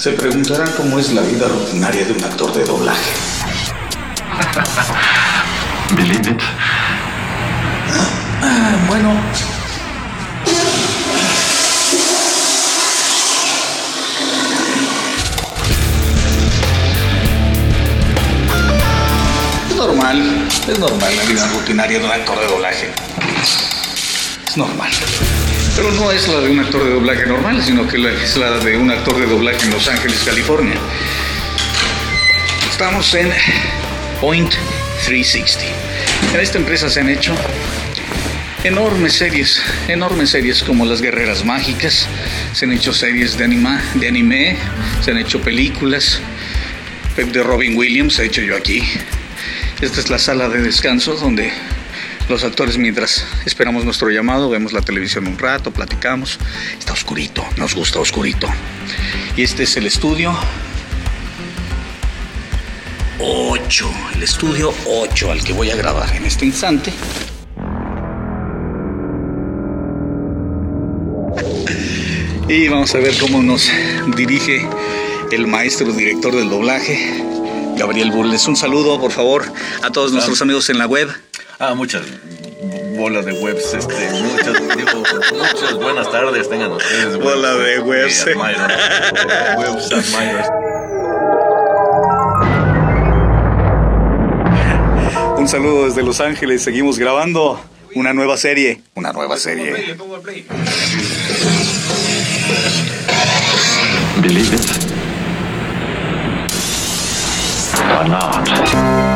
Se preguntarán cómo es la vida rutinaria de un actor de doblaje. Believe it. Ah, bueno. Es normal, es normal la vida rutinaria de un actor de doblaje. Es normal. Pero no es la de un actor de doblaje normal, sino que es la de un actor de doblaje en Los Ángeles, California. Estamos en Point 360. En esta empresa se han hecho enormes series, enormes series como Las Guerreras Mágicas, se han hecho series de, anima, de anime, se han hecho películas, de Robin Williams, he hecho yo aquí. Esta es la sala de descanso donde los actores mientras esperamos nuestro llamado, vemos la televisión un rato, platicamos. Está oscurito, nos gusta oscurito. Y este es el estudio 8, el estudio 8 al que voy a grabar en este instante. Y vamos a ver cómo nos dirige el maestro director del doblaje, Gabriel Burles. Un saludo, por favor, a todos nuestros amigos en la web. Ah, muchas bolas de webs, este, muchas, digo, muchas buenas tardes tengan ustedes. Bola de eh, webs. Un saludo desde Los Ángeles, seguimos grabando una nueva serie, una nueva serie. Believe it or not.